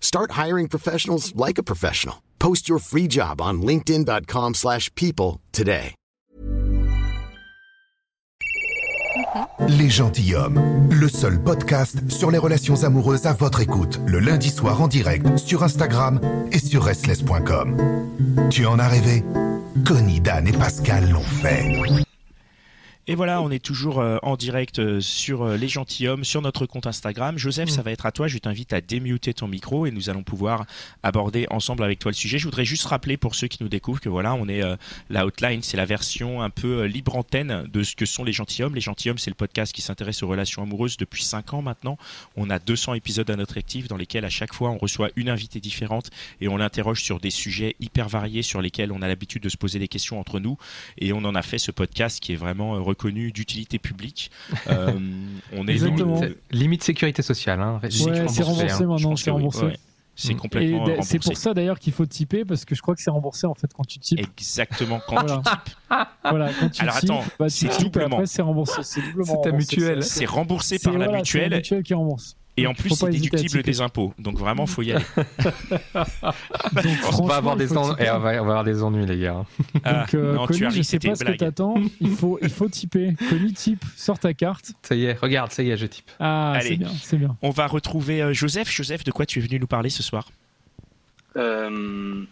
Start hiring professionals like a professional. Post your free job on linkedin.com/people slash people today. Les gentilshommes, le seul podcast sur les relations amoureuses à votre écoute, le lundi soir en direct sur Instagram et sur restless.com. Tu en as rêvé? Connie, Dan et Pascal l'ont fait. Et voilà, on est toujours euh, en direct euh, sur euh, Les Gentilhommes, sur notre compte Instagram. Joseph, ça va être à toi. Je t'invite à démuter ton micro et nous allons pouvoir aborder ensemble avec toi le sujet. Je voudrais juste rappeler pour ceux qui nous découvrent que voilà, on est la outline, c'est la version un peu libre antenne de ce que sont Les Gentilhommes. Les Gentilhommes, c'est le podcast qui s'intéresse aux relations amoureuses depuis 5 ans maintenant. On a 200 épisodes à notre actif dans lesquels à chaque fois on reçoit une invitée différente et on l'interroge sur des sujets hyper variés sur lesquels on a l'habitude de se poser des questions entre nous. Et on en a fait ce podcast qui est vraiment reconnu d'utilité publique. Euh, on est Exactement. limite- Limite sécurité sociale. Hein. Ouais, c'est remboursé hein. Maintenant, pense c'est que oui. remboursé. Ouais. C'est Mm. complètement Et remboursé. c'est pour ça d'ailleurs qu'il faut typer parce que je crois que c'est remboursé en fait quand tu types. Exactement. Quand Voilà. voilà, quand tu Alors, types, attends, bah, tu c'est doublement. c'est remboursé. C'est doublement C'est ta mutuelle. c'est- c'est remboursé c'est- par la voilà, c'est mutuelle mutuelle qui rembourse. Et en plus c'est déductible des impôts. Donc vraiment, faut y aller. Donc, On va avoir des faut ennuis. typer. Et on va on va avoir des ennuis, les gars. Ah, Donc, euh, non, Connie, as je sais pas ce que t'attends. Il faut, il faut typer. Connie, type. Sors ta carte. Ça y est, regarde, ça y est, je type. Ah, Allez. c'est bien, c'est bien. On va retrouver euh, Joseph. Joseph, de quoi tu es venu nous parler ce soir Euh,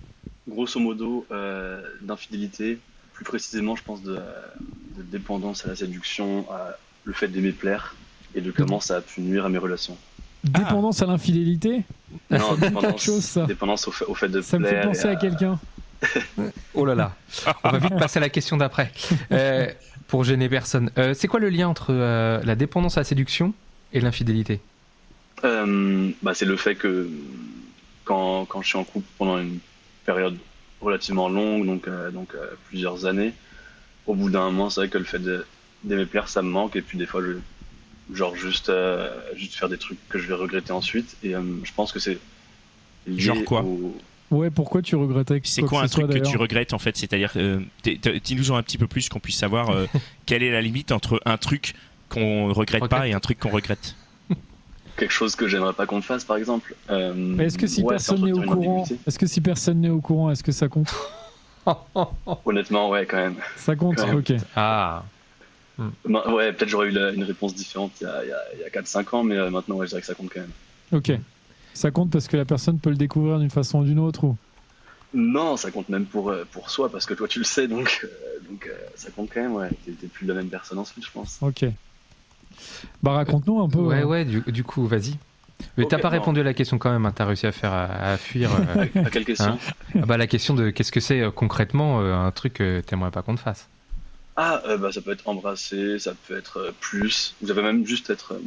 grosso modo, euh, d'infidélité, plus précisément, je pense, de, de dépendance à la séduction, à le fait d'aimer plaire et de comment ça a pu nuire à mes relations. Ah. Dépendance à l'infidélité, Non, dépendance, chose, ça. dépendance au fait, au fait de Ça me fait penser à quelqu'un. Oh là là. On va vite passer à la question d'après. Euh, pour gêner personne. Euh, c'est quoi le lien entre euh, la dépendance à la séduction et l'infidélité? Euh, bah, c'est le fait que quand, quand je suis en couple pendant une période relativement longue, donc, euh, donc euh, plusieurs années, au bout d'un moment, c'est vrai que le fait de- d'aimer plaire, ça me manque. Et puis des fois, je, genre juste, euh, juste faire des trucs que je vais regretter ensuite. Et euh, je pense que c'est Genre quoi au- Ouais, pourquoi tu regrettais que C'est quoi un ce soit, truc que tu regrettes en fait? C'est-à-dire, euh, dis-nous en un petit peu plus qu'on puisse savoir euh, quelle est la limite entre un truc qu'on regrette pas Regrette. et un truc qu'on regrette. quelque chose que j'aimerais pas qu'on fasse, par exemple. Euh, Mais est-ce que si ouais, personne n'est au courant, est-ce que si personne n'est au courant, est-ce que ça compte? Honnêtement, ouais, quand même. Ça compte, Quand même. ok. Ah, Ben, ouais, peut-être j'aurais eu la- une réponse différente il y a, il y a, il y a 4-5 ans, mais euh, maintenant, ouais, je dirais que ça compte quand même. Ok. Ça compte parce que la personne peut le découvrir d'une façon ou d'une autre ou? Non, ça compte même pour, euh, pour soi, parce que toi tu le sais, donc, euh, donc euh, ça compte quand même, ouais. T'es plus la même personne ensuite, je pense. Ok. Bah raconte-nous un peu. ouais, hein. ouais, du, du coup, vas-y. Mais t'as pas non. répondu à la question quand même, hein, t'as réussi à faire à, à fuir. euh, À quelle question? ah bah, la question de qu'est-ce que c'est euh, concrètement euh, un truc que t'aimerais pas qu'on te fasse Ah, euh, bah, ça peut être embrasser, ça peut être euh, plus, vous avez même juste être. euh,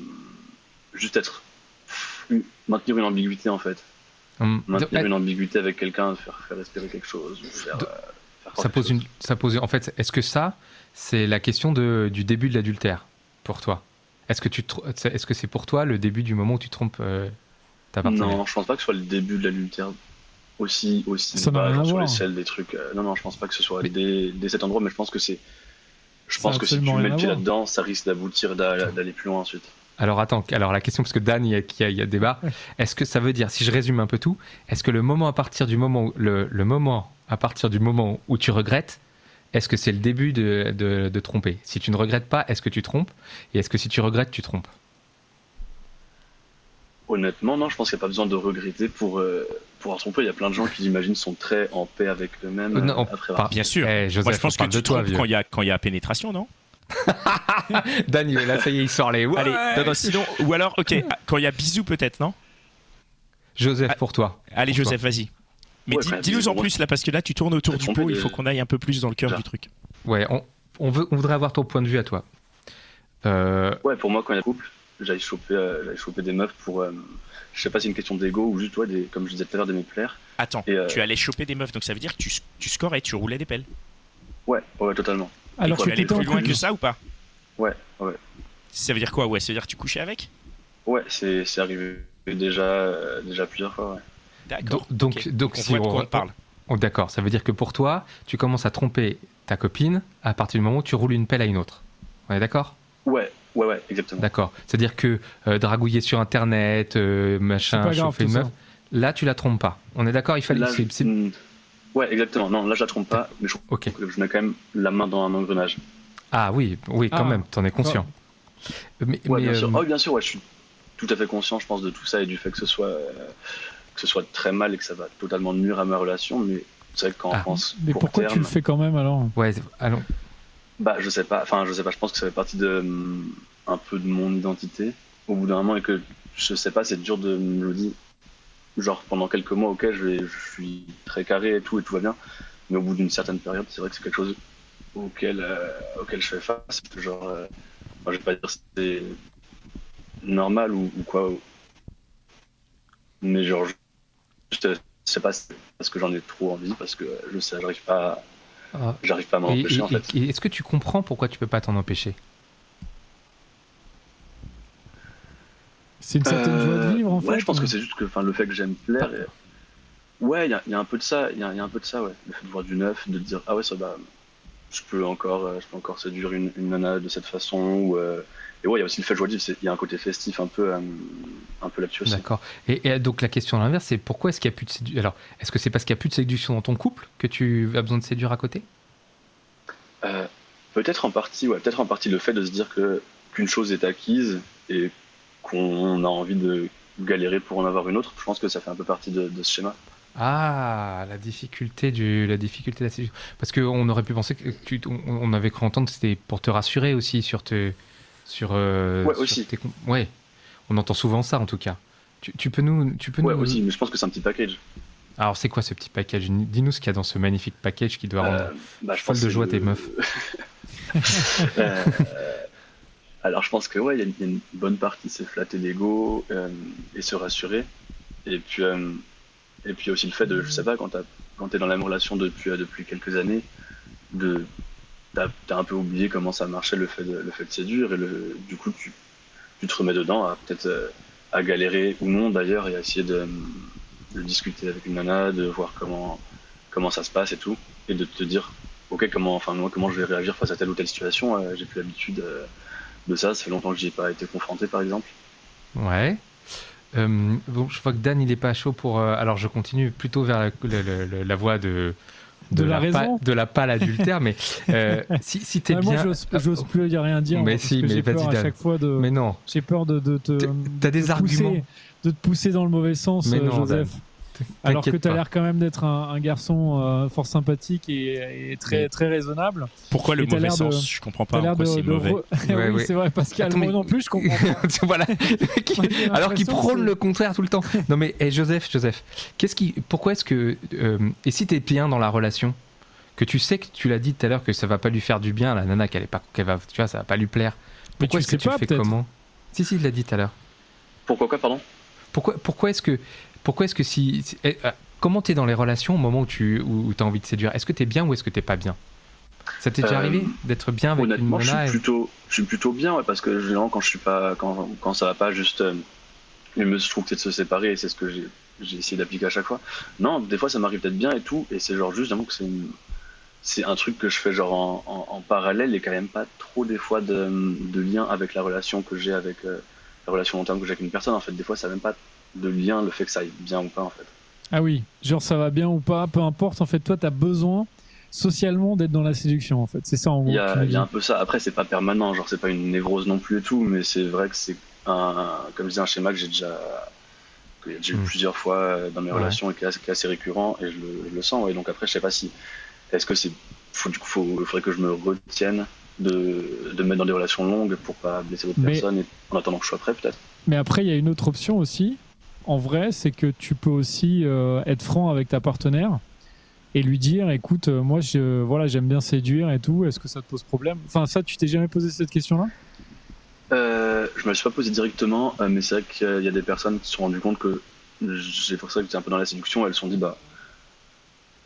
juste être. une- maintenir une ambiguïté en fait. Hum, Maintenir une ambiguïté avec quelqu'un, faire, faire respirer quelque chose, faire. De- faire ça pose une, ça pose en fait. Est-ce que ça, c'est la question de, du début de l'adultère pour toi? Est-ce que tu, est-ce que c'est pour toi le début du moment où tu trompes ta partenaire? Non, je pense pas que ce soit le début de l'adultère aussi, aussi Ça bas, genre sur l'échelle des trucs. non, non, je pense pas que ce soit Mais- dès, dès cet endroit, mais je pense que c'est. Je pense que si tu mets le pied là-dedans, ça risque d'aboutir d'a- d'aller plus loin ensuite. Alors attends, alors la question parce que Dan, il y a, il y a, il y a débat. Est-ce que ça veut dire, si je résume un peu tout, est-ce que le moment à partir du moment, où, le, le moment à partir du moment où tu regrettes, est-ce que c'est le début de, de, de tromper? Si tu ne regrettes pas, est-ce que tu trompes? Et est-ce que si tu regrettes, tu trompes? Honnêtement, non, je pense qu'il n'y a pas besoin de regretter pour, euh, pour avoir trompé. Il y a plein de gens qui, j'imagine, sont très en paix avec eux-mêmes Euh, non, euh, après avoir- Bien sûr. Eh, Joseph, Moi, je pense que tu toi, quand il y a quand il y a pénétration, non? Dan, il est là, ça y est, il sort les. Ouais. Allez, non, non, sinon, ou alors, ok, quand il y a bisous peut-être, non? Joseph, pour toi. Allez, Pour. Joseph, vas-y. Mais Ouais, bah, dis-nous en plus là, parce que là, tu tournes autour du pot. Il faut qu'on aille un peu plus dans le cœur du truc. Ouais, on, on veut, on voudrait avoir ton point de vue à toi. Euh, Ouais, pour moi, quand il y a couple, j'aille choper, euh, choper des meufs pour. euh, je sais pas si c'est une question d'ego ou juste, ouais, des, comme je disais tout à l'heure, des me plaire. Attends, Et, euh, tu allais choper des meufs, donc ça veut dire que tu, tu scorais, tu roulais des pelles. Ouais, ouais, totalement. Alors tu allais plus loin que ça ou pas? Ouais, ouais. Ça veut dire quoi? Ouais, ça veut dire que tu couchais avec? Ouais, c'est c'est arrivé déjà, euh, déjà plusieurs fois, ouais. D'accord. donc, Ok. donc, on si voit de on, quoi on parle. Oh, D'accord, ça veut dire que pour toi, tu commences à tromper ta copine à partir du moment où tu roules une pelle à une autre. On est d'accord? Ouais, ouais, ouais, exactement. D'accord. C'est-à-dire que euh, dragouiller sur Internet, euh, machin, chauffer une ça. meuf, là tu la trompes pas. On est d'accord Il fallait. Là, c'est- c'est- hmm, Ouais, exactement. Non, là, je la trompe pas, mais je, Ok. je mets quand même la main dans un engrenage. Ah oui, oui, quand Ah. même, t'en es conscient. Mais, Ouais, mais, bien sûr. Oh, bien sûr, ouais, je suis tout à fait conscient, je pense, de tout ça et du fait que ce soit, euh, que ce soit très mal et que ça va totalement nuire à ma relation. Mais c'est vrai qu'en Ah. France, Mais pourquoi tu le fais quand même alors? Ouais, allons. Bah, je sais pas. Enfin, je sais pas. Je pense que ça fait partie de hum, un peu de mon identité au bout d'un moment et que je sais pas, c'est dur de me le dire. Genre pendant quelques mois, ok, je, vais, suis très carré et tout et tout va bien. Mais au bout d'une certaine période, c'est vrai que c'est quelque chose auquel, euh, auquel je fais face. Genre, euh, moi, je vais pas dire c'est normal ou, quoi. Mais genre, je, sais pas parce que j'en ai trop envie, parce que je sais, j'arrive pas, Ah. j'arrive pas à m'en empêcher et- en fait. et- et Est-ce que tu comprends pourquoi tu peux pas t'en empêcher? C'est une certaine joie de vivre en Euh, ouais, fait. je pense ou- que c'est juste que enfin, le fait que j'aime plaire. et- Ouais, il y, a- il y a un peu de ça, il y a, il y a un peu de ça, ouais. Le fait de voir du neuf, de dire, ah ouais, ça va, je peux encore, euh, je peux encore séduire une, une nana de cette façon. Ou, euh, Et ouais, il y a aussi le fait c'est- il y a un côté festif un peu, euh, un peu là-dessus aussi. D'accord. Et, et donc la question à l'inverse, c'est pourquoi est-ce qu'il y a plus de séduction Alors, est-ce que c'est parce qu'il y a plus de séduction dans ton couple que tu as besoin de séduire à côté? Euh, peut-être en partie, ouais, peut-être en partie le fait de se dire que qu'une chose est acquise et qu'on a envie de galérer pour en avoir une autre. Je pense que ça fait un peu partie de, de ce schéma. Ah, la difficulté du, la difficulté de la séduction. Parce qu'on aurait pu penser que tu, on, on avait cru entendre que c'était pour te rassurer aussi sur tes, sur. euh, Ouais, sur aussi. tes com- ouais. On entend souvent ça en tout cas. Tu, tu peux nous, tu peux Ouais, nous. aussi, mais je pense que c'est un petit package. Alors c'est quoi ce petit package? Dis-nous ce qu'il y a dans ce magnifique package qui doit rendre. Euh, bah, je folle de joie le- tes meufs. Euh, alors je pense que ouais, il y, a une- il y a une bonne partie, c'est flatter l'ego euh, et se rassurer. Et puis, et puis aussi le fait de, je sais pas, quand t'es dans la même relation depuis, depuis quelques années, de t'as un peu oublié comment ça marchait le fait de, séduire et du coup tu, te remets dedans à peut-être euh, à galérer ou non d'ailleurs et à essayer de, de discuter avec une nana, de voir comment ça se passe et tout et de te dire ok comment enfin moi comment je vais réagir face à telle ou telle situation euh, j'ai plus l'habitude euh, de ça ça fait longtemps que j'y ai pas été confronté par exemple Ouais. Euh, bon, je vois que Dan, il est pas chaud pour. euh, alors, je continue plutôt vers la voie de. De la pa- raison. de la pâle adultère, mais euh, si, si t'es Ouais, bien. Moi, j'ose plus y rien dire. Mais si, mais j'ai peur vas-y, à chaque fois de. Mais non, J'ai peur de, de te. T'as des de pousser- arguments. de te pousser dans le mauvais sens, Mais euh, non, Joseph. Alors que tu as l'air quand même d'être un, un garçon euh, fort sympathique et, et très, Mais- très raisonnable. Pourquoi le mauvais l'air de- sens? Je comprends pas l'air en quoi de. c'est mauvais. re- Ouais, oui, ouais. c'est vrai, Pascal. Moi mais- non plus, je comprends pas. voilà. Alors qu'il prône le contraire tout le temps. Non mais eh, Joseph, Joseph, qu'est-ce qui, pourquoi est-ce que, euh, et si t'es bien dans la relation, que tu sais que tu l'as dit tout à l'heure que ça va pas lui faire du bien, la nana qu'elle est pas, qu'elle va, tu vois, ça va pas lui plaire. Pourquoi est-ce que tu pas, fais comment? Si si, il l'a dit tout à l'heure. pourquoi quoi pardon? Pourquoi, pourquoi est-ce que, pourquoi est-ce que si, si- eh, euh, comment t'es dans les relations au moment où tu, où, as envie de séduire? Est-ce que t'es bien ou est-ce que t'es pas bien? Ça t'est déjà Euh, arrivé d'être bien avec une honnêtement je nana suis et- plutôt je suis plutôt bien ouais, parce que généralement quand je suis pas quand, quand ça va pas juste euh, il me trouve peut-être se séparer et c'est ce que j'ai j'ai essayé d'appliquer à chaque fois. Non des fois ça m'arrive peut-être bien et tout et c'est genre juste que c'est une- c'est un truc que je fais genre en, en- en parallèle et quand même pas trop des fois de, de lien avec la relation que j'ai avec euh, la relation long terme que j'ai avec une personne en fait. Des fois ça n'a même pas de lien le fait que ça aille bien ou pas en fait Ah oui, genre ça va bien ou pas, peu importe. En fait, toi, tu as besoin socialement d'être dans la séduction. En fait, c'est ça en gros. Il y, a, y a un peu ça. Après, c'est pas permanent, genre c'est pas une névrose non plus et tout, mais c'est vrai que c'est un, comme je disais, un schéma que j'ai déjà, que j'ai eu Mm. plusieurs fois euh, dans mes Ouais. relations et qui est assez, qui est assez récurrent et je le, je le sens. Et donc après, je sais pas si est-ce que c'est faut, du coup, faut, il faudrait que je me retienne de, de me mettre dans des relations longues pour pas blesser d'autres Mais- personnes et en attendant que je sois prêt peut-être. Mais après, il y a une autre option aussi. En vrai, c'est que tu peux aussi euh, être franc avec ta partenaire et lui dire écoute, euh, moi, je, voilà, j'aime bien séduire et tout. Est-ce que ça te pose problème? Enfin, ça, tu t'es jamais posé cette question-là? Euh, je me suis pas posé directement, euh, mais c'est vrai qu'il y a des personnes qui se sont rendues compte que j'ai pour ça que j'étais un peu dans la séduction. Elles se sont dit bah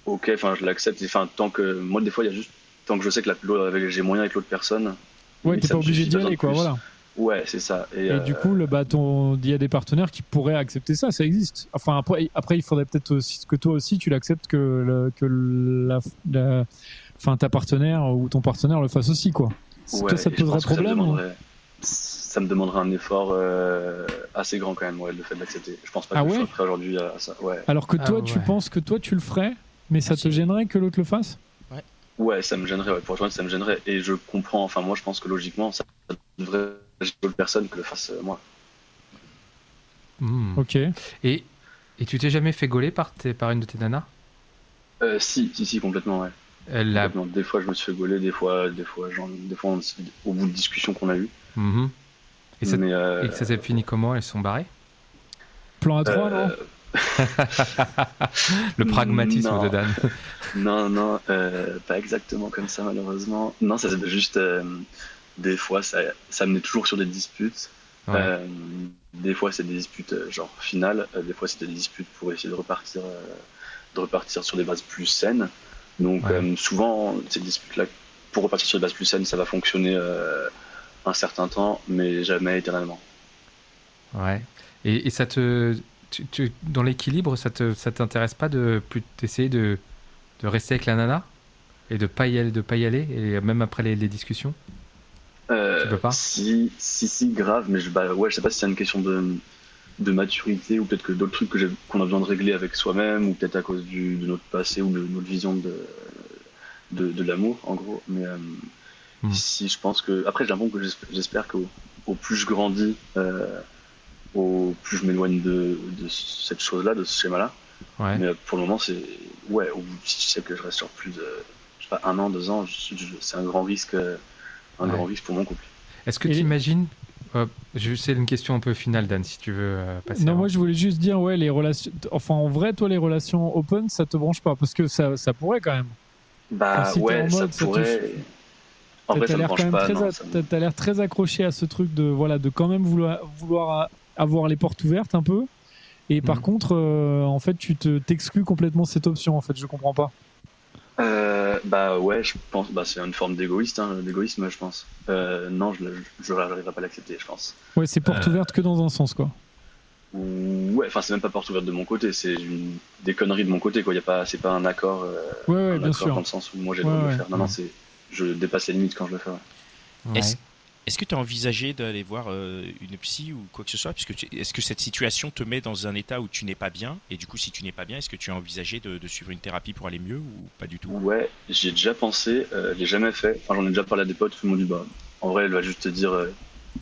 ok, enfin je l'accepte. Enfin tant que moi des fois il y a juste tant que je sais que j'ai moyen avec l'autre personne. Ouais, t'es pas obligé d'y aller, quoi. Voilà. Ouais, c'est ça. Et, Et euh, du coup, le bâton, il y a des partenaires qui pourraient accepter ça, ça existe. Enfin, après, après il faudrait peut-être aussi que toi aussi, tu l'acceptes que, le- que la, la- enfin, ta partenaire ou ton partenaire le fasse aussi, quoi. ouais, toi, ça te je poserait pense que ça me problème Ça me demanderait un effort euh, assez grand quand même, ouais, le fait d'accepter. Je pense pas Ah que je ouais? sois prêt aujourd'hui à ça. Ouais. Alors que Ah toi, tu penses que toi, tu le ferais, mais ça te gênerait que l'autre le fasse? Ouais, ça me gênerait, ouais, pour honnête, ça me gênerait. Et je comprends, enfin, moi, je pense que logiquement, ça devrait d'autres personnes que le fasse euh, moi. Hmm. Ok. Et, et tu t'es jamais fait gauler par, tes- par une de tes nanas? Euh, si, si, si, complètement, ouais. Elle. Complètement. Des fois, je me suis fait gauler, des fois, des fois, genre, des fois, on- au bout de discussions qu'on a eues. Mhm. Et, ça, Mais, euh, et ça s'est fini comment? Elles sont barrées? Plan à 3, euh, non? Le pragmatisme Non. de Dan. Non, non, euh, pas exactement comme ça, malheureusement. Non, ça c'est juste. euh, des fois, ça, ça menait toujours sur des disputes. Ouais. Euh, des fois, c'est des disputes euh, genre finales. euh, des fois, c'était des disputes pour essayer de repartir, de repartir sur des bases plus saines. Donc, Ouais. souvent, ces disputes-là, pour repartir sur des bases plus saines, ça va fonctionner un certain temps, mais jamais éternellement. Ouais. Et, et ça te. tu- tu- dans l'équilibre, ça te, ça t'intéresse pas de plus d'essayer de, de rester avec la nana et de pas y aller, de pas y aller, et même après les, les discussions? Euh, Tu peux pas Si, si, si, grave, mais je, bah, ouais, je sais pas si c'est une question de, de maturité ou peut-être que d'autres trucs que qu'on a besoin de régler avec soi-même ou peut-être à cause du, de notre passé ou de notre vision de, de, de l'amour, en gros. Mais euh, Hmm. si je pense que. Après, j'ai l'impression que j'espère- qu'au au plus je grandis, euh, au plus je m'éloigne de, de cette chose-là, de ce schéma-là. Ouais. Mais pour le moment, c'est. Ouais, au bout- si je sais que je reste sur plus de. Je sais pas, un an, deux ans, c'est un grand risque. Euh, Un Ouais. grand risque pour mon couple. Est-ce que tu imagines. je sais une question un peu finale, Dan, si tu veux euh, passer. Non, moi je voulais juste dire, ouais, les relations. Enfin, en vrai, toi, les relations open, ça te branche pas Parce que ça, ça pourrait quand même. Bah Enfin, si t'es en ouais, ça mode, ça te pourrait. En vrai, T'as ça me l'air branche pas. très, t'as- l'air accroché à ce truc de, voilà, de quand même vouloir, vouloir avoir les portes ouvertes un peu. Et par Mhm. contre, euh, en fait, tu te t'exclus complètement cette option. En fait, je comprends pas. Euh, bah ouais, je pense. Bah c'est une forme d'égoïste, hein, d'égoïsme, je pense. Euh, non, je je n'arriverai pas à l'accepter, je pense. Ouais, c'est porte Euh, ouverte que dans un sens, quoi. Ou- Ouais, enfin c'est même pas porte ouverte de mon côté, c'est une... des conneries de mon côté, quoi. Y a pas, c'est pas un accord. euh, Ouais, ouais, un bien accord sûr. Dans le sens où moi j'ai le droit de le faire. Non, non, c'est. Je dépasse les limites quand je le fais. Est-ce est-ce que tu as envisagé d'aller voir euh, une psy ou quoi que ce soit? Puisque Est-ce que cette situation te met dans un état où tu n'es pas bien? Et du coup, si tu n'es pas bien, est-ce que tu as envisagé de, de suivre une thérapie pour aller mieux ou pas du tout? Ouais, j'y ai déjà pensé, euh, je l'ai jamais fait. Enfin, j'en ai déjà parlé à des potes, tout le monde dit bah, en vrai, elle va juste te dire euh,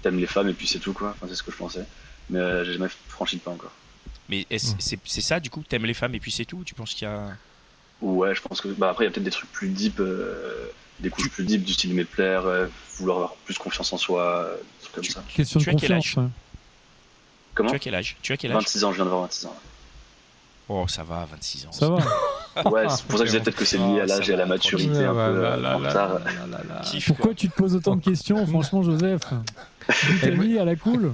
t'aimes les femmes et puis c'est tout quoi. Enfin, c'est ce que je pensais. Mais euh, j'ai jamais franchi le pas encore. Mais est-ce- Hmm. c'est c'est ça, du coup, t'aimes les femmes et puis c'est tout? Ou Tu penses qu'il y a. Ouais, je pense que bah après il y a peut-être des trucs plus deep, euh, des couches plus deep du style aimer plaire, euh, vouloir avoir plus confiance en soi, euh, des trucs comme Tu- ça. Question de tu as quel confiance. ouais. Comment Tu as quel âge Tu as quel âge 26 ans, je viens d'avoir 26 ans. Oh, ça va, 26 ans. Ça va. Ouais, c'est pour ça que je disais peut-être que c'est lié à Oh, l'âge et à la maturité un peu Ah, euh, là, là, en retard. là, Pourquoi quoi. tu te poses autant de questions, franchement, Joseph Ta vie à la cool.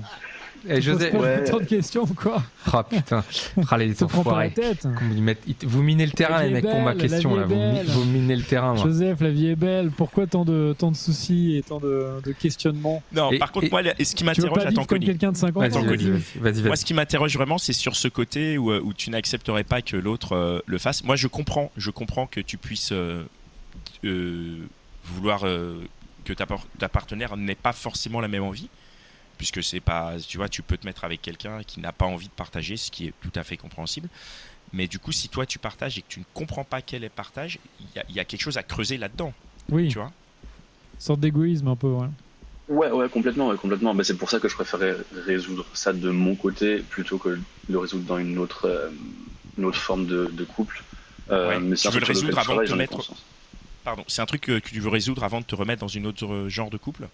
Eh, Tu poses José- Ouais. autant de questions, quoi. Ah putain, ah, les enfoirés. tête. Vous minez le terrain, les mecs, pour ma question. Là. Vous, minez le terrain. moi. Joseph, la vie est belle. Pourquoi tant de, tant de soucis et tant de, de questionnements Non, Et- par contre, et- moi, ce qui m'interroge, attends, comme quelqu'un de 50 Vas-y, ans Attends, vas-y, Connie. vas-y, vas-y, Moi, ce qui m'interroge vraiment, c'est sur ce côté où, euh, où tu n'accepterais pas que l'autre euh, le fasse. Moi, je comprends, je comprends que tu puisses euh, euh, vouloir euh, que ta partenaire n'ait pas forcément la même envie, puisque c'est pas, tu vois, tu peux te mettre avec quelqu'un qui n'a pas envie de partager, ce qui est tout à fait compréhensible. Mais du coup, si toi tu partages et que tu ne comprends pas quel est le partage, il y, a- il y a quelque chose à creuser là-dedans, Oui, tu vois. sorte d'égoïsme un peu. Ouais. Ouais, ouais, complètement, ouais, complètement. Mais c'est pour ça que je préférais résoudre ça de mon côté plutôt que de le résoudre dans une autre, euh, une autre forme de, de couple. Euh, Ouais. mais Tu c'est un veux le résoudre avant de te mettre-. Pardon, c'est un truc que, que tu veux résoudre avant de te remettre dans une autre euh, genre de couple?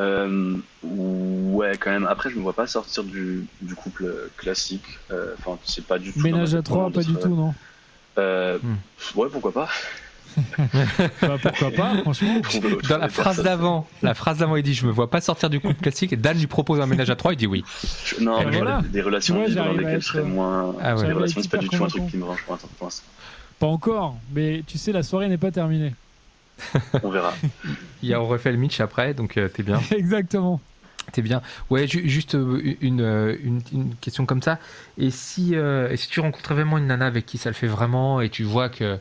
Euh, ouais, quand même. Après, je me vois pas sortir du, du couple euh, classique. Euh, Enfin, c'est pas du tout. Ménage à trois, pas du tout, non Euh, Hmm. Ouais, pourquoi pas. Bah, Pourquoi pas, franchement Dans la phrase d'avant, la phrase d'avant, il dit Je me vois pas sortir du couple classique. Et Dan lui propose un ménage à trois, il dit oui. Je- Non, mais voilà. des, des relations libres dans lesquelles être- je serais moins. Ah ouais. Les relations, c'est pas du tout un truc qui me range pour l'instant. Pas encore, mais tu sais, la soirée n'est pas terminée. On verra. Il y a, on refait le Mitch après, donc euh, t'es bien. Exactement. T'es bien. Ouais, ju- juste euh, une, euh, une, une question comme ça. Et si, euh, et si tu rencontres vraiment une nana avec qui ça le fait vraiment et tu vois que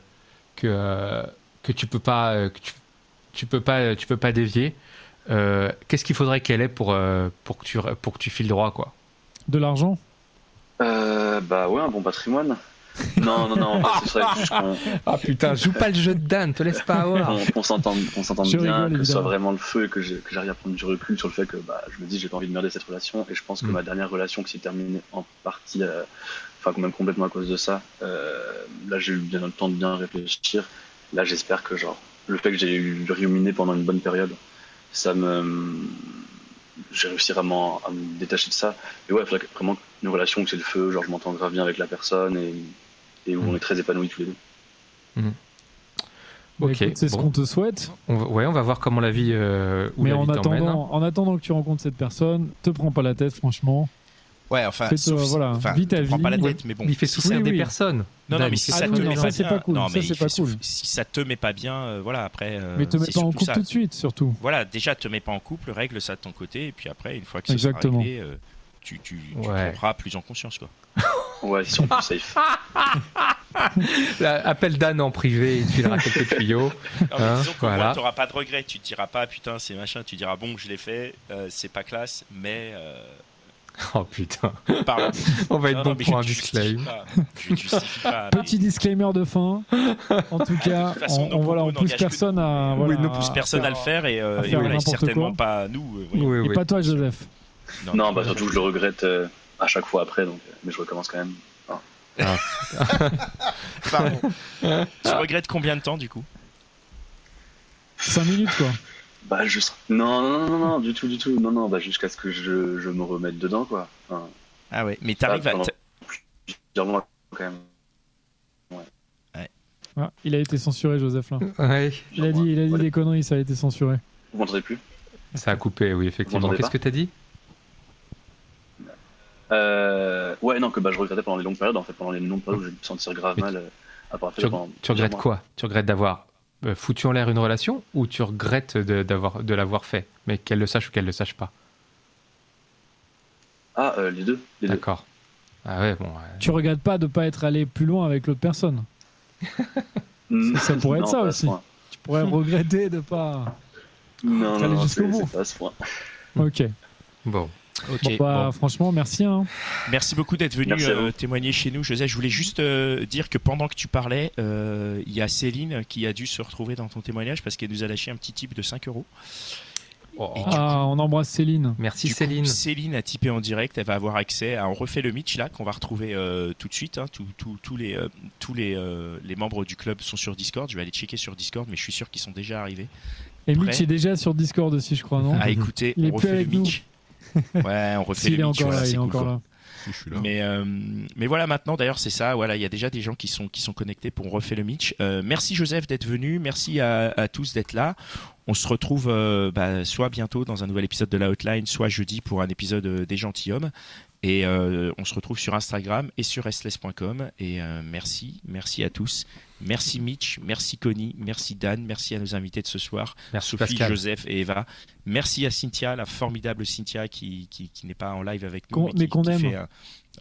que, que tu peux pas que tu, tu peux pas tu peux pas dévier, euh, qu'est-ce qu'il faudrait qu'elle ait pour pour que tu pour que tu files droit quoi? De l'argent? Euh, bah ouais, un bon patrimoine. Non, non, non, en fait, ce serait juste qu'on Ah putain, joue pas le jeu de Dan, te laisse pas avoir. qu'on- s'entende, bien, rigole, que ce soit vraiment le feu et que j'arrive à prendre du recul sur le fait que bah, je me dis j'ai pas envie de merder cette relation et je pense que Mm. ma dernière relation qui s'est terminée en partie, euh, enfin même complètement à cause de ça, euh, là j'ai eu bien le temps de bien réfléchir. Là j'espère que genre le fait que j'ai eu ruminé pendant une bonne période, ça me j'ai réussi vraiment à me détacher de ça. Et ouais, il faudrait que- vraiment une relation où c'est le feu, genre je m'entends grave bien avec la personne et, et où Mm. on est très épanouis tous les deux. Bah, Ok, C'est ce qu'on te souhaite. On va- ouais, on va voir comment la vie euh, où Mais la en vie t'emmène, hein. attendant, en attendant que tu rencontres cette personne, te prends pas la tête, franchement. Ouais, enfin, sauf si- voilà, enfin, vis ta te prends pas la tête, mais bon. Il fait souffrir Oui, des oui. personnes. Non, non, mais si fait ça Ah te met non, pas ça, c'est bien, pas cool. non, Ça, mais pas Si ça te met pas bien, euh, voilà, après. euh, mais te mets pas en couple ça. tout de suite, surtout. Voilà, déjà te mets pas en couple, règle ça de ton côté, et puis après, une fois que ça Exactement. sera réglé, euh, tu, tu, tu Ouais. prendras plus en conscience, quoi. Ouais, si on peut safe. Là, Appelle Dan en privé, il te filera quelques tuyaux. Non, Hein, disons qu'au voilà. moins, t'auras pas de regret. Tu te diras pas, putain, c'est machin. Tu diras, bon, je l'ai fait, euh, c'est pas classe, mais. Oh putain, pardon. on va être Non, bon non, pour un ne justifie disclaim. pas. Je ne justifie pas. mais- Petit disclaimer de fin. En tout cas, façon, on, on, voilà, on pousse personne nous. à. Oui, voilà, nous pousse à personne à le faire et, euh, et voilà, certainement quoi. pas nous. euh, oui. Oui, Et pas toi, Joseph. Non, bah surtout je le regrette euh, à chaque fois après, donc, mais je recommence quand même. Pardon. tu regrettes combien de temps du coup? 5 minutes, quoi. Bah juste. Non, non, non, non, non, du tout, du tout. Non, non, bah jusqu'à ce que je, je me remette dedans, quoi. Enfin, Ah ouais, mais t'arrives à. plusieurs mois, quand même. Ah, il a été censuré, Joseph, là. Ouais, Il a dit, il a dit Ouais. des conneries, ça a été censuré. Vous m'entendez plus? Ça a coupé, oui, effectivement. Qu'est-ce que t'as dit? Euh, Ouais, non, que bah je regrettais pendant les longues périodes, en fait, pendant les longues périodes où je vais me sentir grave mal euh, à part tu, faire pendant tu regrettes quoi? Tu regrettes d'avoir foutu en l'air une relation ou tu regrettes de, d'avoir, de l'avoir fait, mais qu'elle le sache ou qu'elle le sache pas? Ah, euh, les deux, les deux. D'accord. Ah ouais, bon. euh, Tu regrettes pas de pas être allé plus loin avec l'autre personne? Mm. Ça pourrait être Non, ça aussi. Tu pourrais regretter de pas. Non, non, non, jusqu'au c'est bout. c'est pas à ce point. Ok. Bon. Ok. Bon, bah, bon. franchement, merci. Hein. Merci beaucoup d'être venu euh, témoigner chez nous, Joseph. Je voulais juste euh, dire que pendant que tu parlais, euh, il y a Céline qui a dû se retrouver dans ton témoignage parce qu'elle nous a lâché un petit type de 5 euros. Oh, Ah, on embrasse Céline. Merci Du coup, Céline. Céline a typé en direct, elle va avoir accès à On refait le Mitch là, qu'on va retrouver euh, tout de suite. hein. Tous- les, euh, tous les, euh, les membres du club sont sur Discord. Je vais aller checker sur Discord, mais je suis sûr qu'ils sont déjà arrivés. Et Prêt Mitch est déjà sur Discord aussi, je crois, non? À écouter, Il est on refait le. Mitch. Ouais, on refait S'il le est Mitch. encore voilà, là, il est cool, encore quoi. là. Si je suis là. Mais, euh, mais voilà, maintenant d'ailleurs, c'est ça. Voilà, il y a déjà des gens qui sont, qui sont connectés pour refait le Mitch. Euh, merci Joseph d'être venu. Merci à, à tous d'être là. On se retrouve euh, bah, soit bientôt dans un nouvel épisode de la Outline, soit jeudi pour un épisode des gentilshommes. Et euh, on se retrouve sur Instagram et sur restless.com. Et euh, merci, merci à tous. Merci Mitch, merci Connie, merci Dan, merci à nos invités de ce soir, Merci Sophie, Pascal. Joseph et Eva. Merci à Cynthia, la formidable Cynthia qui, qui, qui n'est pas en live avec nous, mais qu'on aime. fait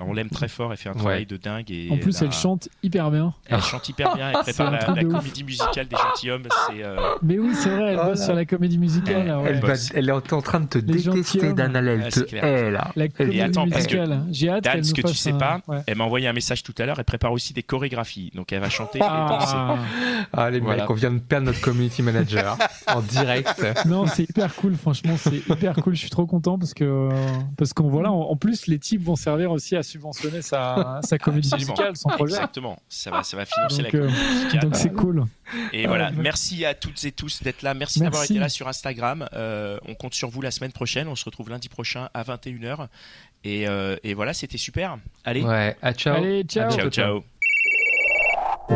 on l'aime très fort, elle fait un travail de dingue. Et en plus, elle, chante hyper bien. Elle chante hyper bien, elle prépare la, la comédie musicale des gentilshommes. Euh... Mais oui, c'est vrai, elle oh bosse sur la comédie musicale. Elle, ouais. elle, est en train de te détester, Dan, elle te hait, là. La comédie et attends, musicale. J'ai hâte Dan, ce que tu sais un... pas, ouais. elle m'a envoyé un message tout à l'heure, elle prépare aussi des chorégraphies. Donc elle va chanter ah. et danser. Ah, les mecs, on vient de perdre notre community manager en direct. Non, c'est hyper cool, franchement, c'est hyper cool. Je suis trop content parce que, parce qu'on, voilà, en plus, les types vont servir aussi à subventionner sa, sa comédie musicale, son projet. Exactement, ça va, ça va financer donc, la comédie euh, musicale. Donc c'est cool. Et voilà, merci à toutes et tous d'être là. Merci, merci. d'avoir été là sur Instagram. Euh, on compte sur vous la semaine prochaine. On se retrouve lundi prochain à 21h. Et, euh, et voilà, c'était super. Allez. Ouais, à ciao. Allez, ciao. Ciao, ciao.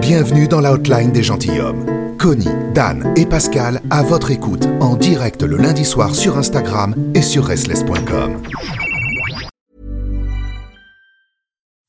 Bienvenue dans l'outline des gentilshommes. Connie, Dan et Pascal à votre écoute en direct le lundi soir sur Instagram et sur restless.com.